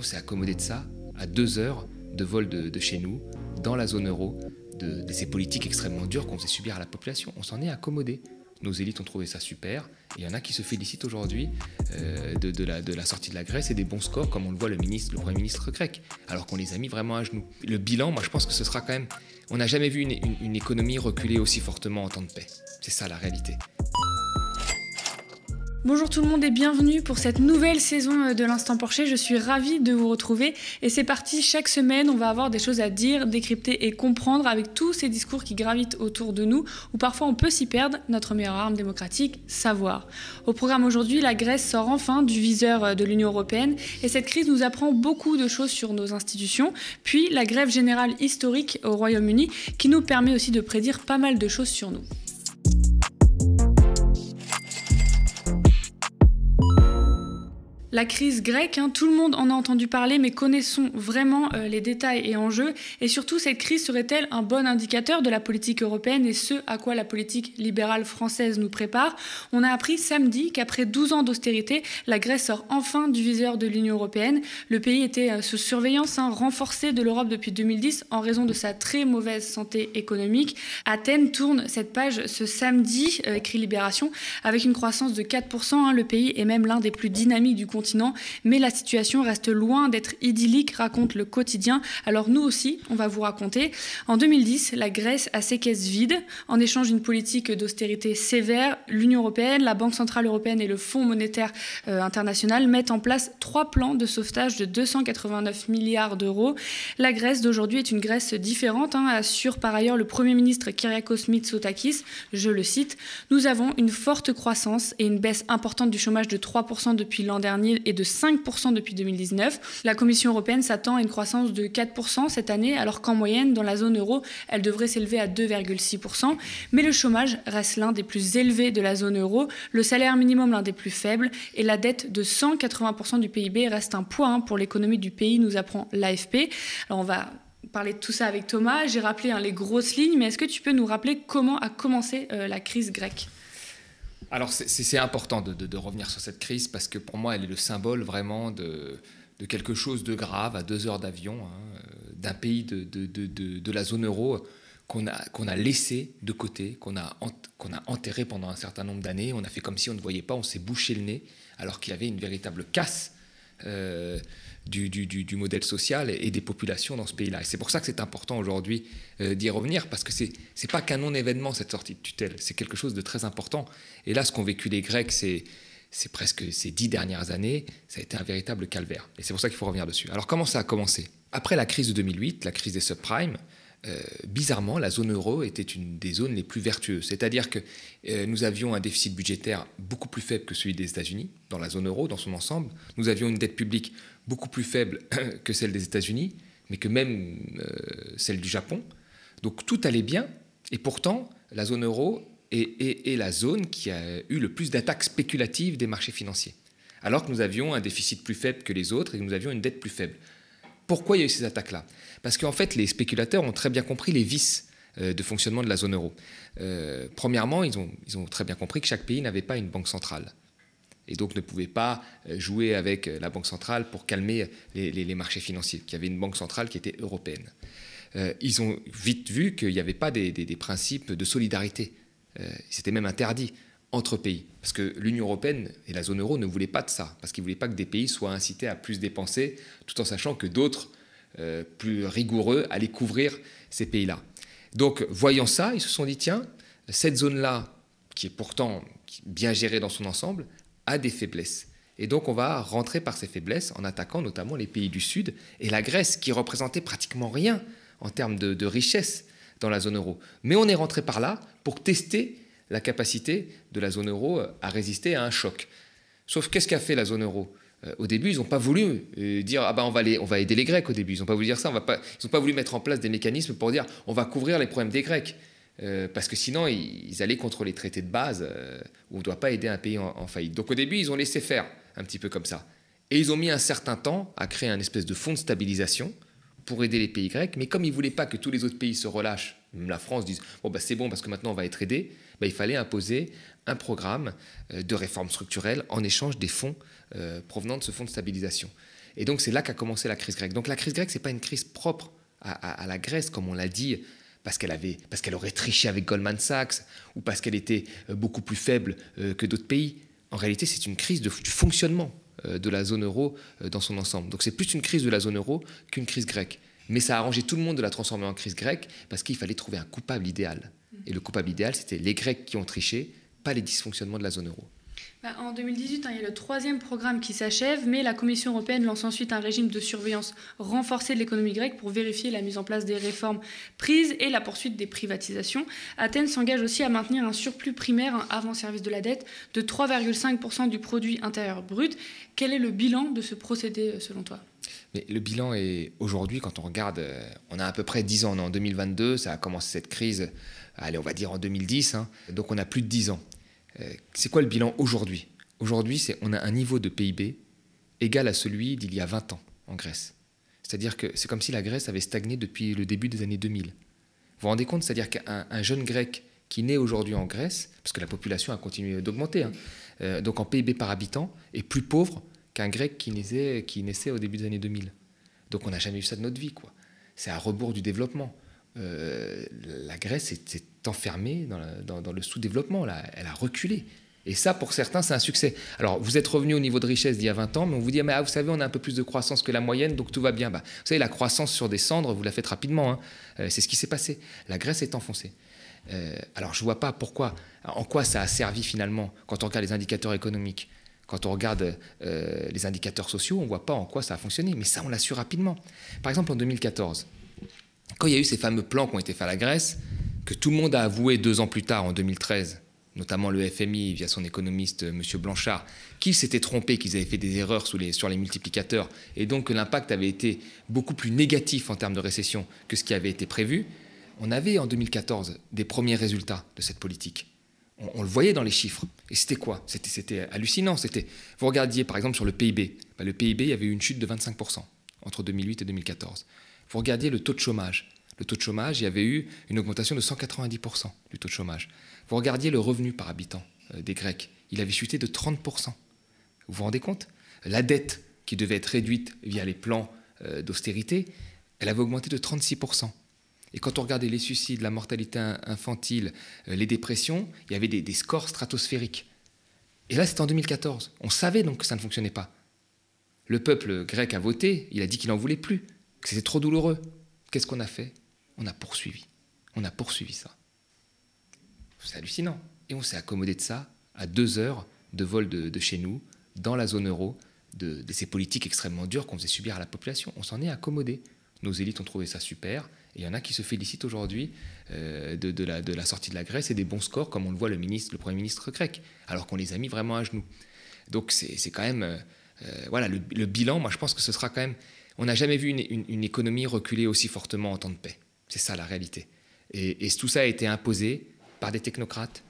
On s'est accommodé de ça à deux heures de vol de, chez nous, dans la zone euro, de, ces politiques extrêmement dures qu'on faisait subir à la population. On s'en est accommodé. Nos élites ont trouvé ça super. Il y en a qui se félicitent aujourd'hui euh, de, la, sortie de la Grèce et des bons scores, comme on le voit le Premier ministre grec, alors qu'on les a mis vraiment à genoux. Le bilan, moi je pense que ce sera quand même... On n'a jamais vu une économie reculer aussi fortement en temps de paix. C'est ça la réalité. Bonjour tout le monde et bienvenue pour cette nouvelle saison euh, de l'Instant Porcher. Je suis ravie de vous retrouver et c'est parti. Chaque semaine, on va avoir des choses à dire, décrypter et comprendre avec tous ces discours qui gravitent autour de nous où parfois on peut s'y perdre. Notre meilleure arme démocratique, savoir. Au programme aujourd'hui, la Grèce sort enfin du viseur euh, de l'Union européenne et cette crise nous apprend beaucoup de choses sur nos institutions. Puis la grève générale historique au Royaume-Uni qui nous permet aussi de prédire pas mal de choses sur nous. La crise grecque, hein, tout le monde en a entendu parler, mais connaissons vraiment euh, les détails et enjeux. Et surtout, cette crise serait-elle un bon indicateur de la politique européenne et ce à quoi la politique libérale française nous prépare? On a appris samedi qu'après 12 ans d'austérité, la Grèce sort enfin du viseur de l'Union européenne. Le pays était euh, sous surveillance hein, renforcée de l'Europe depuis 2010 en raison de sa très mauvaise santé économique. Athènes tourne cette page ce samedi, euh, écrit Libération, avec une croissance de 4%. Hein. le pays est même l'un des plus dynamiques du continent mais la situation reste loin d'être idyllique, raconte le quotidien. Alors nous aussi, on va vous raconter. En 2010, la Grèce a ses caisses vides. En échange d'une politique d'austérité sévère, l'Union européenne, la Banque centrale européenne et le Fonds monétaire euh, international mettent en place trois plans de sauvetage de 289 milliards d'euros. La Grèce d'aujourd'hui est une Grèce différente, hein, assure par ailleurs le Premier ministre Kyriakos Mitsotakis. Je le cite, Nous avons une forte croissance et une baisse importante du chômage de 3% depuis l'an dernier et de 5% depuis 2019. La Commission européenne s'attend à une croissance de 4% cette année, alors qu'en moyenne, dans la zone euro, elle devrait s'élever à 2,6%. Mais le chômage reste l'un des plus élevés de la zone euro, le salaire minimum l'un des plus faibles, et la dette de 180% du PIB reste un poids hein, pour l'économie du pays, nous apprend l'AFP. Alors on va parler de tout ça avec Thomas. J'ai rappelé hein, les grosses lignes, mais est-ce que tu peux nous rappeler comment a commencé euh, la crise grecque? Alors c'est important de, revenir sur cette crise parce que pour moi elle est le symbole vraiment de, quelque chose de grave à deux heures d'avion hein, euh, d'un pays de, la zone euro qu'on a, a laissé de côté, qu'on a, qu'on a enterré pendant un certain nombre d'années. On a fait comme si on ne voyait pas, on s'est bouché le nez alors qu'il y avait une véritable casse. Euh, du, modèle social et, des populations dans ce pays-là. Et c'est pour ça que c'est important aujourd'hui euh, d'y revenir, parce que c'est n'est pas qu'un non-événement, cette sortie de tutelle, c'est quelque chose de très important. Et là, ce qu'ont vécu les Grecs, c'est c'est presque ces dix dernières années, ça a été un véritable calvaire. Et c'est pour ça qu'il faut revenir dessus. Alors comment ça a commencé? Après la crise de 2008, la crise des subprimes, euh, bizarrement, la zone euro était une des zones les plus vertueuses. C'est-à-dire que euh, nous avions un déficit budgétaire beaucoup plus faible que celui des États-Unis, dans la zone euro, dans son ensemble. Nous avions une dette publique beaucoup plus faible que celle des États-Unis, mais que même euh, celle du Japon. Donc tout allait bien, et pourtant, la zone euro est, est la zone qui a eu le plus d'attaques spéculatives des marchés financiers. Alors que nous avions un déficit plus faible que les autres et que nous avions une dette plus faible. Pourquoi il y a eu ces attaques-là? Parce qu'en fait, les spéculateurs ont très bien compris les vices euh, de fonctionnement de la zone euro. Euh, premièrement, ils ont, très bien compris que chaque pays n'avait pas une banque centrale et donc ne pouvait pas euh, jouer avec la Banque centrale pour calmer les, marchés financiers, qu'il y avait une Banque centrale qui était européenne. ils ont vite vu qu'il n'y avait pas des, principes de solidarité. C'était même interdit entre pays. Parce que l'Union européenne et la zone euro ne voulaient pas de ça, parce qu'ils ne voulaient pas que des pays soient incités à plus dépenser, tout en sachant que d'autres, euh, plus rigoureux, allaient couvrir ces pays-là. Donc, voyant ça, ils se sont dit, tiens, cette zone-là, qui est pourtant bien gérée dans son ensemble, a des faiblesses. Et donc, on va rentrer par ces faiblesses en attaquant notamment les pays du Sud et la Grèce, qui représentait pratiquement rien en termes de, de richesse dans la zone euro. Mais on est rentré par là pour tester la capacité de la zone euro à résister à un choc. Sauf qu'est-ce qu'a fait la zone euro? Euh, au début, ils n'ont pas voulu euh, dire ah ben on va, on va aider les Grecs au début. Ils n'ont pas voulu dire ça. On pas, ils n'ont pas voulu mettre en place des mécanismes pour dire on va couvrir les problèmes des Grecs. Euh, parce que sinon, ils, allaient contre les traités de base où on ne doit pas aider un pays en, en, faillite. Donc au début, ils ont laissé faire un petit peu comme ça. Et ils ont mis un certain temps à créer un espèce de fonds de stabilisation pour aider les pays grecs. Mais comme ils ne voulaient pas que tous les autres pays se relâchent, la France dise bon bah c'est bon parce que maintenant on va être aidé, bah, il fallait imposer un programme euh, de réforme structurelle en échange des fonds euh, provenant de ce fonds de stabilisation. Et donc c'est là qu'a commencé la crise grecque. Donc la crise grecque, ce n'est pas une crise propre à, la Grèce, comme on l'a dit, parce qu'elle avait, parce qu'elle aurait triché avec Goldman Sachs ou parce qu'elle était euh, beaucoup plus faible que d'autres pays. En réalité, c'est une crise de, du fonctionnement de la zone euro dans son ensemble. Donc c'est plus une crise de la zone euro qu'une crise grecque. Mais ça a arrangé tout le monde de la transformer en crise grecque parce qu'il fallait trouver un coupable idéal. Et le coupable idéal, c'était les Grecs qui ont triché, pas les dysfonctionnements de la zone euro. Bah, en 2018, hein, il y a le troisième programme qui s'achève, mais la Commission européenne lance ensuite un régime de surveillance renforcé de l'économie grecque pour vérifier la mise en place des réformes prises et la poursuite des privatisations. Athènes s'engage aussi à maintenir un surplus primaire avant service de la dette de 3,5% du produit intérieur brut. Quel est le bilan de ce procédé euh, selon toi? Mais le bilan est aujourd'hui, quand on regarde, euh, on a à peu près 10 ans, on est en 2022, ça a commencé cette crise, allez, on va dire en 2010, hein. donc on a plus de 10 ans. Euh, c'est quoi le bilan aujourd'hui? Aujourd'hui, c'est on a un niveau de PIB égal à celui d'il y a 20 ans en Grèce. C'est-à-dire que c'est comme si la Grèce avait stagné depuis le début des années 2000. Vous vous rendez compte? C'est-à-dire qu'un jeune grec qui naît aujourd'hui en Grèce, parce que la population a continué d'augmenter, hein, euh, donc en PIB par habitant, est plus pauvre qu'un grec qui naissait, qui naissait au début des années 2000. Donc on n'a jamais eu ça de notre vie. quoi. C'est à rebours du développement. Euh, la Grèce s'est enfermée dans, le sous-développement, elle a reculé. Et ça, pour certains, c'est un succès. Alors, vous êtes revenu au niveau de richesse d'il y a 20 ans, mais on vous dit, mais ah, vous savez, on a un peu plus de croissance que la moyenne, donc tout va bien. Bah, vous savez, la croissance sur des cendres, vous la faites rapidement. Hein. Euh, c'est ce qui s'est passé. La Grèce est enfoncée. Euh, alors, je ne vois pas pourquoi, en quoi ça a servi finalement, quand on regarde les indicateurs économiques, quand on regarde les indicateurs sociaux, on ne voit pas en quoi ça a fonctionné. Mais ça, on l'a su rapidement. Par exemple, en 2014, quand il y a eu ces fameux plans qui ont été faits à la Grèce, que tout le monde a avoué deux ans plus tard, en 2013, notamment le FMI via son économiste M. Blanchard, qu'ils s'étaient trompés, qu'ils avaient fait des erreurs sur les, sur les multiplicateurs, et donc que l'impact avait été beaucoup plus négatif en termes de récession que ce qui avait été prévu, on avait en 2014 des premiers résultats de cette politique. On, le voyait dans les chiffres. Et c'était quoi? C'était hallucinant. C'était, vous regardiez par exemple sur le PIB. Bah, le PIB, il y avait eu une chute de 25% entre 2008 et 2014. Vous regardiez le taux de chômage. Le taux de chômage, il y avait eu une augmentation de 190% du taux de chômage. Vous regardiez le revenu par habitant euh, des Grecs, il avait chuté de 30%. Vous vous rendez compte? La dette, qui devait être réduite via les plans euh, d'austérité, elle avait augmenté de 36%. Et quand on regardait les suicides, la mortalité infantile, euh, les dépressions, il y avait des, des scores stratosphériques. Et là, c'était en 2014. On savait donc que ça ne fonctionnait pas. Le peuple grec a voté, il a dit qu'il n'en voulait plus que c'était trop douloureux. Qu'est-ce qu'on a fait? On a poursuivi. On a poursuivi ça. C'est hallucinant. Et on s'est accommodé de ça à deux heures de vol de, chez nous, dans la zone euro, de, ces politiques extrêmement dures qu'on faisait subir à la population. On s'en est accommodé. Nos élites ont trouvé ça super. Il y en a qui se félicitent aujourd'hui euh, de, la, sortie de la Grèce et des bons scores, comme on le voit le, Premier ministre grec, alors qu'on les a mis vraiment à genoux. Donc c'est quand même... Euh, euh, voilà, le, bilan, moi je pense que ce sera quand même on n'a jamais vu une, économie reculer aussi fortement en temps de paix. C'est ça la réalité. Et, tout ça a été imposé par des technocrates,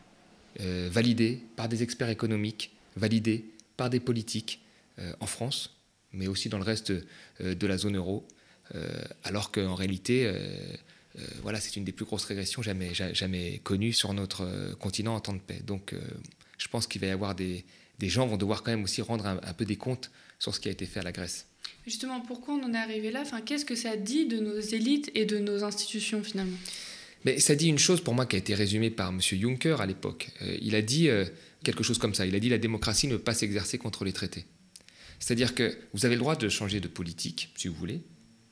euh, validé par des experts économiques, validé par des politiques en France, mais aussi dans le reste de la zone euro, alors qu'en réalité, voilà, c'est une des plus grosses régressions jamais, jamais connues sur notre continent en temps de paix. Donc, je pense qu'il va y avoir des, des gens vont devoir quand même aussi rendre un peu des comptes sur ce qui a été fait à la Grèce. Justement, pourquoi on en est arrivé là? Enfin, Qu'est-ce que ça dit de nos élites et de nos institutions finalement? Mais ça dit une chose pour moi qui a été résumée par M. Juncker à l'époque. Euh, il a dit euh, quelque chose comme ça. Il a dit la démocratie ne peut pas s'exercer contre les traités. C'est-à-dire que vous avez le droit de changer de politique, si vous voulez,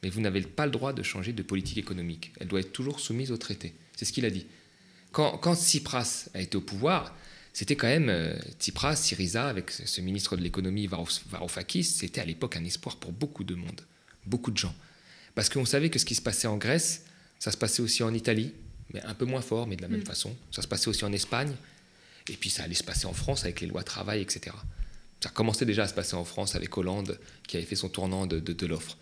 mais vous n'avez pas le droit de changer de politique économique. Elle doit être toujours soumise aux traités. C'est ce qu'il a dit. Quand, quand Tsipras a été au pouvoir, c'était quand même euh, Tsipras, Syriza, avec ce ministre de l'économie Varoufakis, c'était à l'époque un espoir pour beaucoup de monde, beaucoup de gens. Parce qu'on savait que ce qui se passait en Grèce, ça se passait aussi en Italie, mais un peu moins fort, mais de la même mm. façon. Ça se passait aussi en Espagne, et puis ça allait se passer en France avec les lois travail, etc. Ça commençait déjà à se passer en France avec Hollande, qui avait fait son tournant de, de l'offre.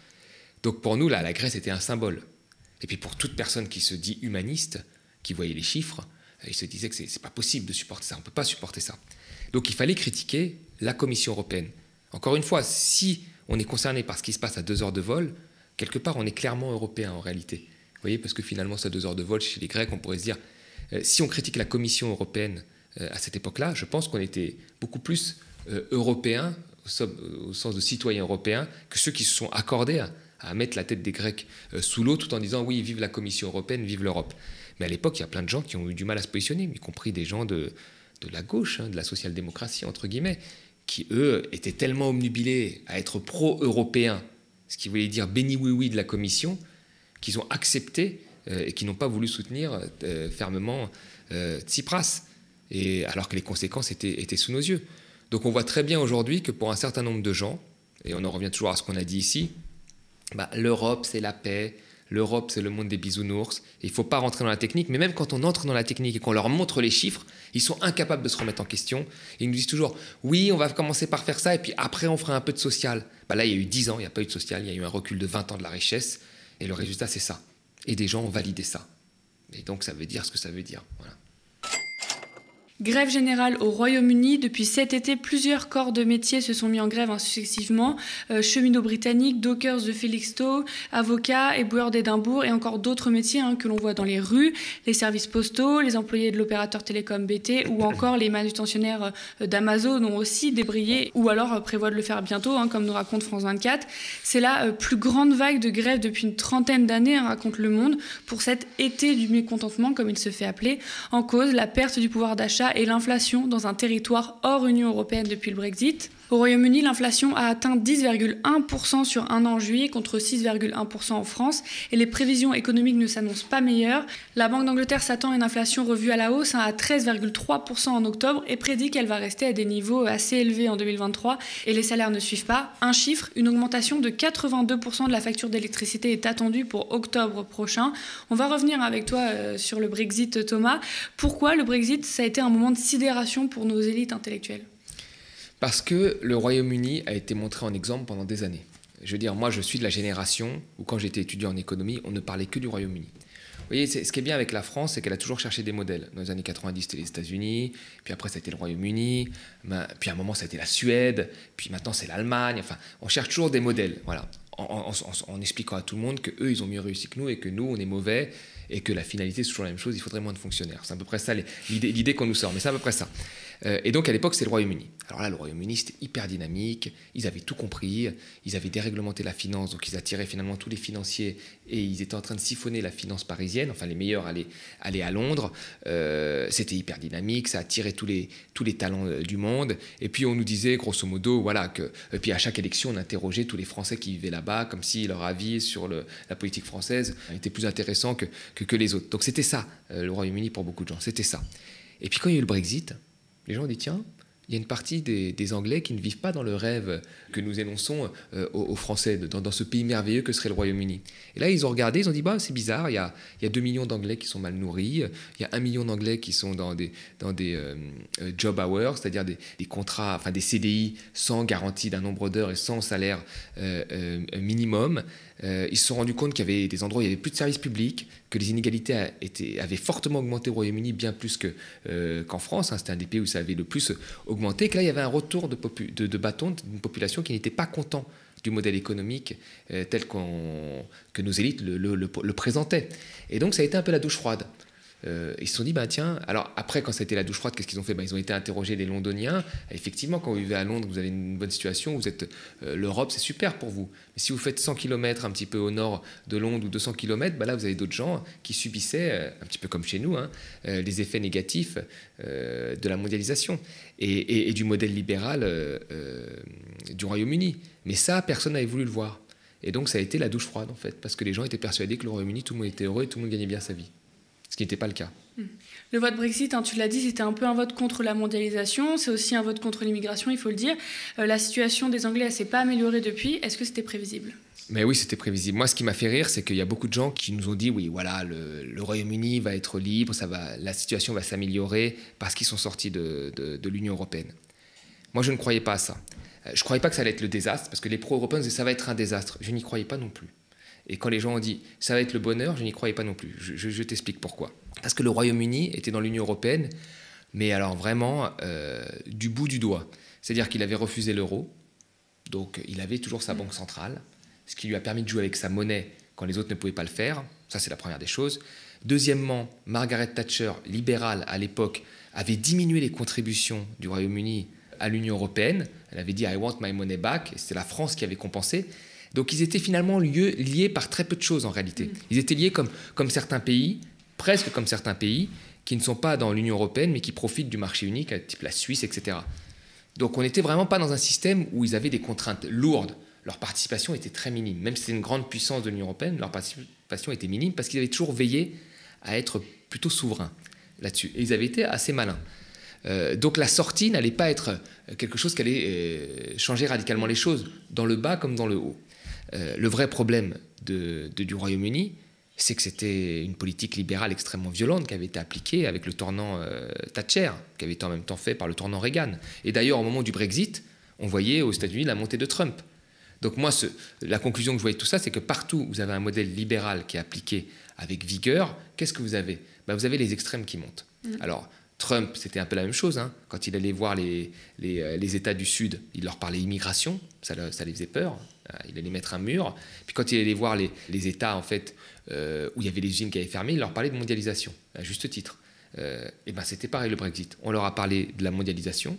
Donc pour nous, là, la Grèce était un symbole. Et puis pour toute personne qui se dit humaniste, qui voyait les chiffres, il se disait que ce n'est pas possible de supporter ça, on peut pas supporter ça. Donc il fallait critiquer la Commission européenne. Encore une fois, si on est concerné par ce qui se passe à deux heures de vol, quelque part on est clairement européen en réalité. Vous voyez, parce que finalement, ça deux heures de vol chez les Grecs, on pourrait se dire, euh, si on critique la Commission européenne euh, à cette époque-là, je pense qu'on était beaucoup plus euh, européen au, sens de citoyens européens que ceux qui se sont accordés à, mettre la tête des Grecs euh, sous l'eau tout en disant oui, vive la Commission européenne, vive l'Europe. Mais à l'époque, il y a plein de gens qui ont eu du mal à se positionner, y compris des gens de, de la gauche, hein, de la social-démocratie, entre guillemets, qui, eux, étaient tellement omnubilés à être pro-européens, ce qui voulait dire béni oui-oui de la Commission, qu'ils ont accepté euh, et qui n'ont pas voulu soutenir euh, fermement euh, Tsipras, et, alors que les conséquences étaient, étaient sous nos yeux. Donc on voit très bien aujourd'hui que pour un certain nombre de gens, et on en revient toujours à ce qu'on a dit ici, bah, l'Europe c'est la paix, l'Europe c'est le monde des bisounours, il ne faut pas rentrer dans la technique, mais même quand on entre dans la technique et qu'on leur montre les chiffres, ils sont incapables de se remettre en question. ils nous disent toujours, oui, on va commencer par faire ça, et puis après on fera un peu de social. Bah, là, il y a eu 10 ans, il n'y a pas eu de social, il y a eu un recul de 20 ans de la richesse, et le résultat c'est ça. Et des gens ont validé ça. Et donc ça veut dire ce que ça veut dire. Voilà. Grève générale au Royaume-Uni. Depuis cet été, plusieurs corps de métier se sont mis en grève successivement. Euh, cheminots britanniques, dockers de Felixstowe, avocats, éboueurs d'Édimbourg et encore d'autres métiers hein, que l'on voit dans les rues, les services postaux, les employés de l'opérateur télécom BT ou encore les manutentionnaires euh, d'Amazon ont aussi débrayé ou alors euh, prévoient de le faire bientôt, hein, comme nous raconte France 24. C'est la plus grande vague de grève depuis une trentaine d'années, hein, raconte Le Monde, pour cet été du mécontentement, comme il se fait appeler, en cause la perte du pouvoir d'achat et l'inflation dans un territoire hors Union européenne depuis le Brexit. Au Royaume-Uni, l'inflation a atteint 10,1% sur un an en juillet contre 6,1% en France et les prévisions économiques ne s'annoncent pas meilleures. La Banque d'Angleterre s'attend à une inflation revue à la hausse hein, à 13,3% en octobre et prédit qu'elle va rester à des niveaux assez élevés en 2023 et les salaires ne suivent pas. Un chiffre, une augmentation de 82% de la facture d'électricité est attendue pour octobre prochain. On va revenir avec toi euh, sur le Brexit Thomas. Pourquoi le Brexit ça a été un moment de sidération pour nos élites intellectuelles? Parce que le Royaume-Uni a été montré en exemple pendant des années. Je veux dire, moi, je suis de la génération où, quand j'étais étudiant en économie, on ne parlait que du Royaume-Uni. Vous voyez, ce qui est bien avec la France, c'est qu'elle a toujours cherché des modèles. Dans les années 90, c'était les États-Unis, puis après, ça a été le Royaume-Uni, puis à un moment, ça a été la Suède, puis maintenant, c'est l'Allemagne. Enfin, on cherche toujours des modèles, voilà, en, en, expliquant à tout le monde que eux, ils ont mieux réussi que nous et que nous, on est mauvais et que la finalité, c'est toujours la même chose, il faudrait moins de fonctionnaires. C'est à peu près ça l'idée qu'on nous sort, mais c'est à peu près ça. Euh, et donc à l'époque, c'est le Royaume-Uni. Alors là, le Royaume-Uni, c'était hyper dynamique, ils avaient tout compris, ils avaient déréglementé la finance, donc ils attiraient finalement tous les financiers et ils étaient en train de siphonner la finance parisienne, enfin les meilleurs allaient, à Londres. Euh, c'était hyper dynamique, ça attirait tous les, tous les talents euh, du monde. Et puis on nous disait, grosso modo, voilà, que. Et puis à chaque élection, on interrogeait tous les Français qui vivaient là-bas, comme si leur avis sur la politique française était plus intéressant que, que, les autres. Donc c'était ça, le Royaume-Uni pour beaucoup de gens, c'était ça. Et puis quand il y a eu le Brexit, les gens ont dit tiens, il y a une partie des, Anglais qui ne vivent pas dans le rêve que nous énonçons euh, aux, Français, dans, ce pays merveilleux que serait le Royaume-Uni. Et là, ils ont regardé, ils ont dit, bah, c'est bizarre, il y, a, il 2 millions d'Anglais qui sont mal nourris, il y a 1 million d'Anglais qui sont dans des, dans des euh, euh, job hours, c'est-à-dire des, contrats, enfin des CDI sans garantie d'un nombre d'heures et sans salaire minimum. Ils se sont rendus compte qu'il y avait des endroits où il n'y avait plus de services publics, que les inégalités avaient fortement augmenté au Royaume-Uni, bien plus qu'en France. Hein. C'était un des pays où ça avait le plus augmenté. Que là, il y avait un retour de, bâton d'une population qui n'était pas content du modèle économique euh, tel que nos élites le, le, présentaient. Et donc, ça a été un peu la douche froide. Euh, ils se sont dit, bah, tiens, alors après, quand été la douche froide, qu'est-ce qu'ils ont fait? Bah, Ils ont été interrogés des Londoniens. effectivement, quand vous vivez à Londres, vous avez une bonne situation, vous êtes euh, l'Europe, c'est super pour vous. Mais si vous faites 100 km un petit peu au nord de Londres ou 200 km, bah, là, vous avez d'autres gens qui subissaient, euh, un petit peu comme chez nous, hein, les effets négatifs de la mondialisation et du modèle libéral du Royaume-Uni. Mais ça, personne n'avait voulu le voir. Et donc, ça a été la douche froide, en fait, parce que les gens étaient persuadés que le Royaume-Uni, tout le monde était heureux et tout le monde gagnait bien sa vie ce qui n'était pas le cas. Hmm. Le vote Brexit, hein, tu l'as dit, c'était un peu un vote contre la mondialisation, c'est aussi un vote contre l'immigration, il faut le dire. Euh, la situation des Anglais, ne s'est pas améliorée depuis. Est-ce que c'était prévisible? Mais oui, c'était prévisible. Moi, ce qui m'a fait rire, c'est qu'il y a beaucoup de gens qui nous ont dit, oui, voilà, le, Royaume-Uni va être libre, ça va, la situation va s'améliorer parce qu'ils sont sortis de, de, l'Union européenne. Moi, je ne croyais pas à ça. Euh, je ne croyais pas que ça allait être le désastre, parce que les pro-européens disaient, ça va être un désastre. Je n'y croyais pas non plus. Et quand les gens ont dit ça va être le bonheur, je n'y croyais pas non plus. Je, t'explique pourquoi. Parce que le Royaume-Uni était dans l'Union européenne, mais alors vraiment euh, du bout du doigt. C'est-à-dire qu'il avait refusé l'euro, donc il avait toujours sa banque centrale, ce qui lui a permis de jouer avec sa monnaie quand les autres ne pouvaient pas le faire. Ça, c'est la première des choses. Deuxièmement, Margaret Thatcher, libérale à l'époque, avait diminué les contributions du Royaume-Uni à l'Union européenne. Elle avait dit I want my money back, et c'était la France qui avait compensé. Donc ils étaient finalement liés, liés par très peu de choses en réalité. Mm. Ils étaient liés comme, comme certains pays, presque comme certains pays, qui ne sont pas dans l'Union européenne, mais qui profitent du marché unique, type la Suisse, etc. Donc on n'était vraiment pas dans un système où ils avaient des contraintes lourdes. Leur participation était très minime. Même si c'était une grande puissance de l'Union européenne, leur participation était minime parce qu'ils avaient toujours veillé à être plutôt souverains là-dessus. Et ils avaient été assez malins. Euh, donc la sortie n'allait pas être quelque chose qui allait euh, changer radicalement les choses, dans le bas comme dans le haut. Euh, le vrai problème de, du Royaume-Uni, c'est que c'était une politique libérale extrêmement violente qui avait été appliquée avec le tournant Thatcher, qui avait été en même temps fait par le tournant Reagan. Et d'ailleurs, au moment du Brexit, on voyait aux États-Unis la montée de Trump. Donc moi, la conclusion que je voyais de tout ça, c'est que partout où vous avez un modèle libéral qui est appliqué avec vigueur, qu'est-ce que vous avez? Ben, Vous avez les extrêmes qui montent. Mmh. Alors, Trump, c'était un peu la même chose. Hein. Quand il allait voir les, euh, les, États du Sud, il leur parlait immigration, ça, ça, les faisait peur. Euh, il allait mettre un mur. Puis quand il allait voir les, États en fait, euh, où il y avait les usines qui avaient fermé, il leur parlait de mondialisation, à juste titre. et ben c'était pareil le Brexit. On leur a parlé de la mondialisation.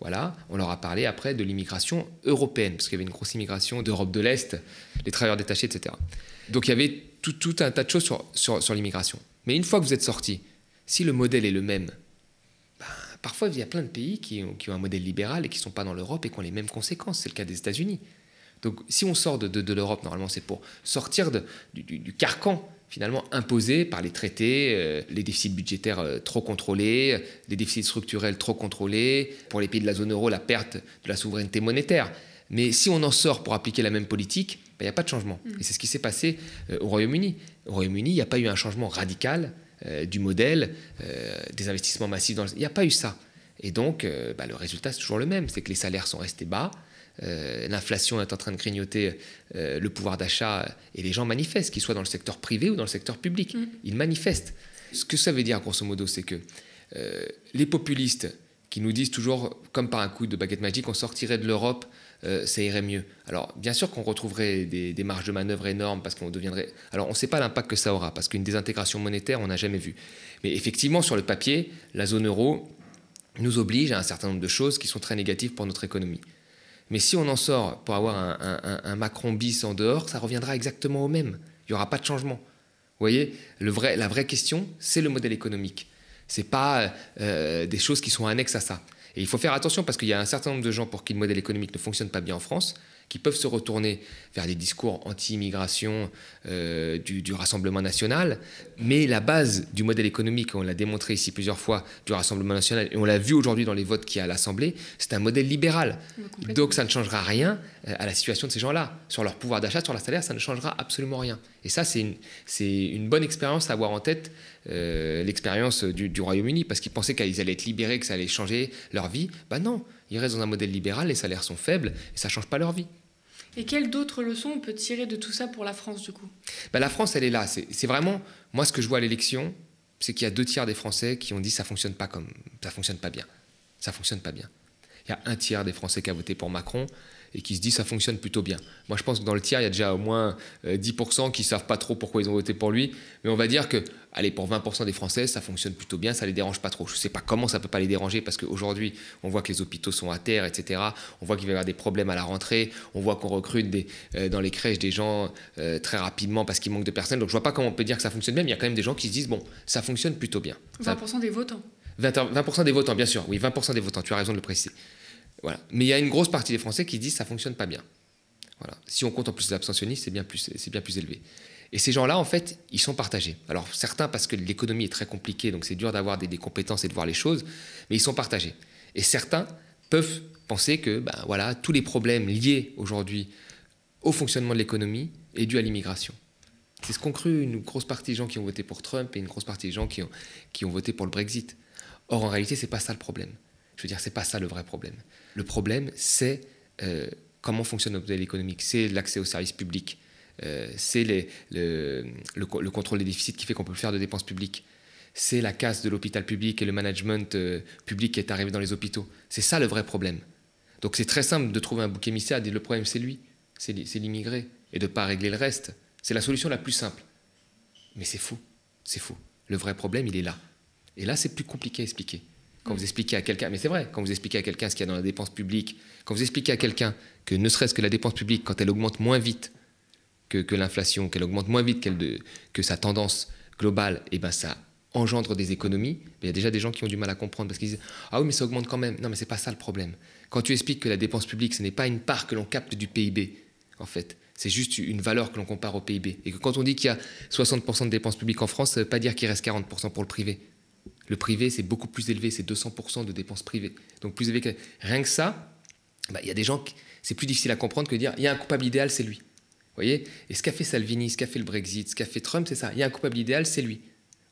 Voilà, on leur a parlé après de l'immigration européenne, parce qu'il y avait une grosse immigration d'Europe de l'Est, les travailleurs détachés, etc. Donc il y avait tout, tout un tas de choses sur, l'immigration. Mais une fois que vous êtes sorti, si le modèle est le même, Parfois, il y a plein de pays qui ont, un modèle libéral et qui ne sont pas dans l'Europe et qui ont les mêmes conséquences. C'est le cas des États-Unis. Donc, si on sort de, l'Europe, normalement, c'est pour sortir du, carcan finalement imposé par les traités, euh, les déficits budgétaires euh, trop contrôlés, les déficits structurels trop contrôlés, pour les pays de la zone euro, la perte de la souveraineté monétaire. Mais si on en sort pour appliquer la même politique, ben, il n'y a pas de changement. Mm. Et c'est ce qui s'est passé euh, au Royaume-Uni. Au Royaume-Uni, il n'y a pas eu un changement radical du modèle, des investissements massifs. Dans Il n'y a pas eu ça. Et donc, bah, le résultat, c'est toujours le même. C'est que les salaires sont restés bas, l'inflation est en train de grignoter le pouvoir d'achat et les gens manifestent, qu'ils soient dans le secteur privé ou dans le secteur public. Mm. Ils manifestent. Ce que ça veut dire, grosso modo, c'est que les populistes qui nous disent toujours, comme par un coup de baguette magique, on sortirait de l'Europe euh, ça irait mieux. Alors, bien sûr qu'on retrouverait des, marges de manœuvre énormes parce qu'on deviendrait. Alors, on ne sait pas l'impact que ça aura parce qu'une désintégration monétaire, on n'a jamais vu. Mais effectivement, sur le papier, la zone euro nous oblige à un certain nombre de choses qui sont très négatives pour notre économie. Mais si on en sort pour avoir un, Macron bis en dehors, ça reviendra exactement au même. Il n'y aura pas de changement. Vous voyez, la vraie question, c'est le modèle économique. Ce n'est pas euh, des choses qui sont annexes à ça. Et il faut faire attention parce qu'il y a un certain nombre de gens pour qui le modèle économique ne fonctionne pas bien en France, qui peuvent se retourner vers des discours anti-immigration euh, du, Rassemblement national. Mais la base du modèle économique, on l'a démontré ici plusieurs fois, du Rassemblement national, et on l'a vu aujourd'hui dans les votes qu'il y a à l'Assemblée, c'est un modèle libéral. Donc ça ne changera rien euh, à la situation de ces gens-là. Sur leur pouvoir d'achat, sur leur salaire, ça ne changera absolument rien. Et ça, c'est une, une, bonne expérience à avoir en tête, euh, l'expérience du, du Royaume-Uni, parce qu'ils pensaient qu'ils allaient être libérés, que ça allait changer leur vie. Ben non, ils restent dans un modèle libéral, les salaires sont faibles, et ça ne change pas leur vie. Et quelles d'autres leçons on peut tirer de tout ça pour la France, du coup? Bah, La France, elle est là. C'est vraiment, moi, ce que je vois à l'élection, c'est qu'il y a deux tiers des Français qui ont dit ça fonctionne pas comme, ça fonctionne pas bien. Ça fonctionne pas bien. Il y a un tiers des Français qui a voté pour Macron et qui se dit ça fonctionne plutôt bien. Moi, je pense que dans le tiers, il y a déjà au moins 10% euh, qui savent pas trop pourquoi ils ont voté pour lui. Mais on va dire que, allez, pour 20% des Français, ça fonctionne plutôt bien, ça les dérange pas trop. Je sais pas comment ça peut pas les déranger parce qu'aujourd'hui, on voit que les hôpitaux sont à terre, etc. On voit qu'il va y avoir des problèmes à la rentrée. On voit qu'on recrute des, euh, dans les crèches des gens euh, très rapidement parce qu'il manque de personnes. Donc, je vois pas comment on peut dire que ça fonctionne bien. Mais il y a quand même des gens qui se disent bon, ça fonctionne plutôt bien. 20% des votants. 20%, 20 des votants, bien sûr. Oui, 20% des votants. Tu as raison de le préciser. Mais il y a une grosse partie des Français qui disent ça fonctionne pas bien. Voilà. Si on compte en plus les abstentionnistes, c'est bien plus, c'est bien plus élevé. Et ces gens-là, en fait, ils sont partagés. Alors certains parce que l'économie est très compliquée, donc c'est dur d'avoir des, compétences et de voir les choses, mais ils sont partagés. Et certains peuvent penser que, ben voilà, tous les problèmes liés aujourd'hui au fonctionnement de l'économie est dû à l'immigration. C'est ce qu'ont cru une grosse partie des gens qui ont voté pour Trump et une grosse partie des gens qui ont, qui ont voté pour le Brexit. Or, en réalité, c'est pas ça le problème. Je veux dire, c'est pas ça le vrai problème. Le problème, c'est euh, comment fonctionne notre modèle économique, c'est l'accès aux services publics, euh, c'est le, le, contrôle des déficits qui fait qu'on peut faire de dépenses publiques, c'est la casse de l'hôpital public et le management euh, public qui est arrivé dans les hôpitaux. C'est ça le vrai problème. Donc c'est très simple de trouver un bouc émissaire et dire le problème c'est lui, c'est l'immigré, et de ne pas régler le reste. C'est la solution la plus simple. Mais c'est fou, c'est fou. Le vrai problème, il est là. Et là, c'est plus compliqué à expliquer. Quand vous expliquez à quelqu'un, mais c'est vrai, quand vous expliquez à quelqu'un ce qu'il y a dans la dépense publique, quand vous expliquez à quelqu'un que ne serait-ce que la dépense publique, quand elle augmente moins vite que, l'inflation, qu'elle augmente moins vite que sa tendance globale, et eh ben ça engendre des économies. il y a déjà des gens qui ont du mal à comprendre parce qu'ils disent Ah oui, mais ça augmente quand même. Non, mais c'est pas ça le problème. Quand tu expliques que la dépense publique, ce n'est pas une part que l'on capte du PIB, en fait, c'est juste une valeur que l'on compare au PIB. Et que quand on dit qu'il y a 60% de dépenses publiques en France, ça ne veut pas dire qu'il reste 40% pour le privé. Le privé, c'est beaucoup plus élevé, c'est 200% de dépenses privées. Donc plus élevé que... Rien que ça, bah, il y a des gens, c'est plus difficile à comprendre que de dire il y a un coupable idéal, c'est lui. Vous voyez? Et ce qu'a fait Salvini, ce qu'a fait le Brexit, ce qu'a fait Trump, c'est ça. Il y a un coupable idéal, c'est lui.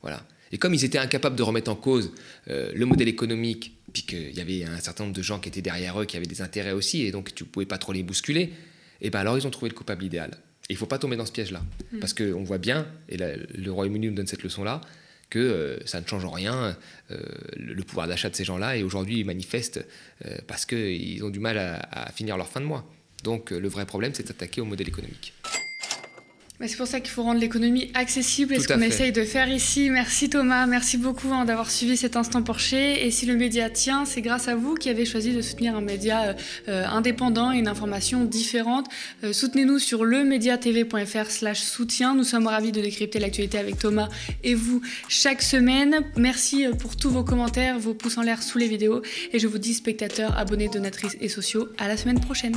Voilà. Et comme ils étaient incapables de remettre en cause euh, le modèle économique, puis qu'il y avait un certain nombre de gens qui étaient derrière eux, qui avaient des intérêts aussi, et donc tu ne pouvais pas trop les bousculer, et eh bien alors ils ont trouvé le coupable idéal. Et il ne faut pas tomber dans ce piège-là. Mm. Parce qu'on voit bien, et le Royaume-Uni nous donne cette leçon-là, que euh, ça ne change en rien euh, le, pouvoir d'achat de ces gens-là, et aujourd'hui ils manifestent parce qu'ils ont du mal à, à finir leur fin de mois. Donc le vrai problème, c'est d'attaquer au modèle économique c'est pour ça qu'il faut rendre l'économie accessible et ce qu'on essaye de faire ici. Merci Thomas, merci beaucoup hein, d'avoir suivi cet instant Porcher. Et si le média tient, c'est grâce à vous qui avez choisi de soutenir un média euh, euh, indépendant et une information différente. Euh, soutenez-nous sur lemediatv.fr slash soutien. Nous sommes ravis de décrypter l'actualité avec Thomas et vous chaque semaine. Merci pour tous vos commentaires, vos pouces en l'air sous les vidéos. Et je vous dis spectateurs, abonnés, donatrices et sociaux, à la semaine prochaine.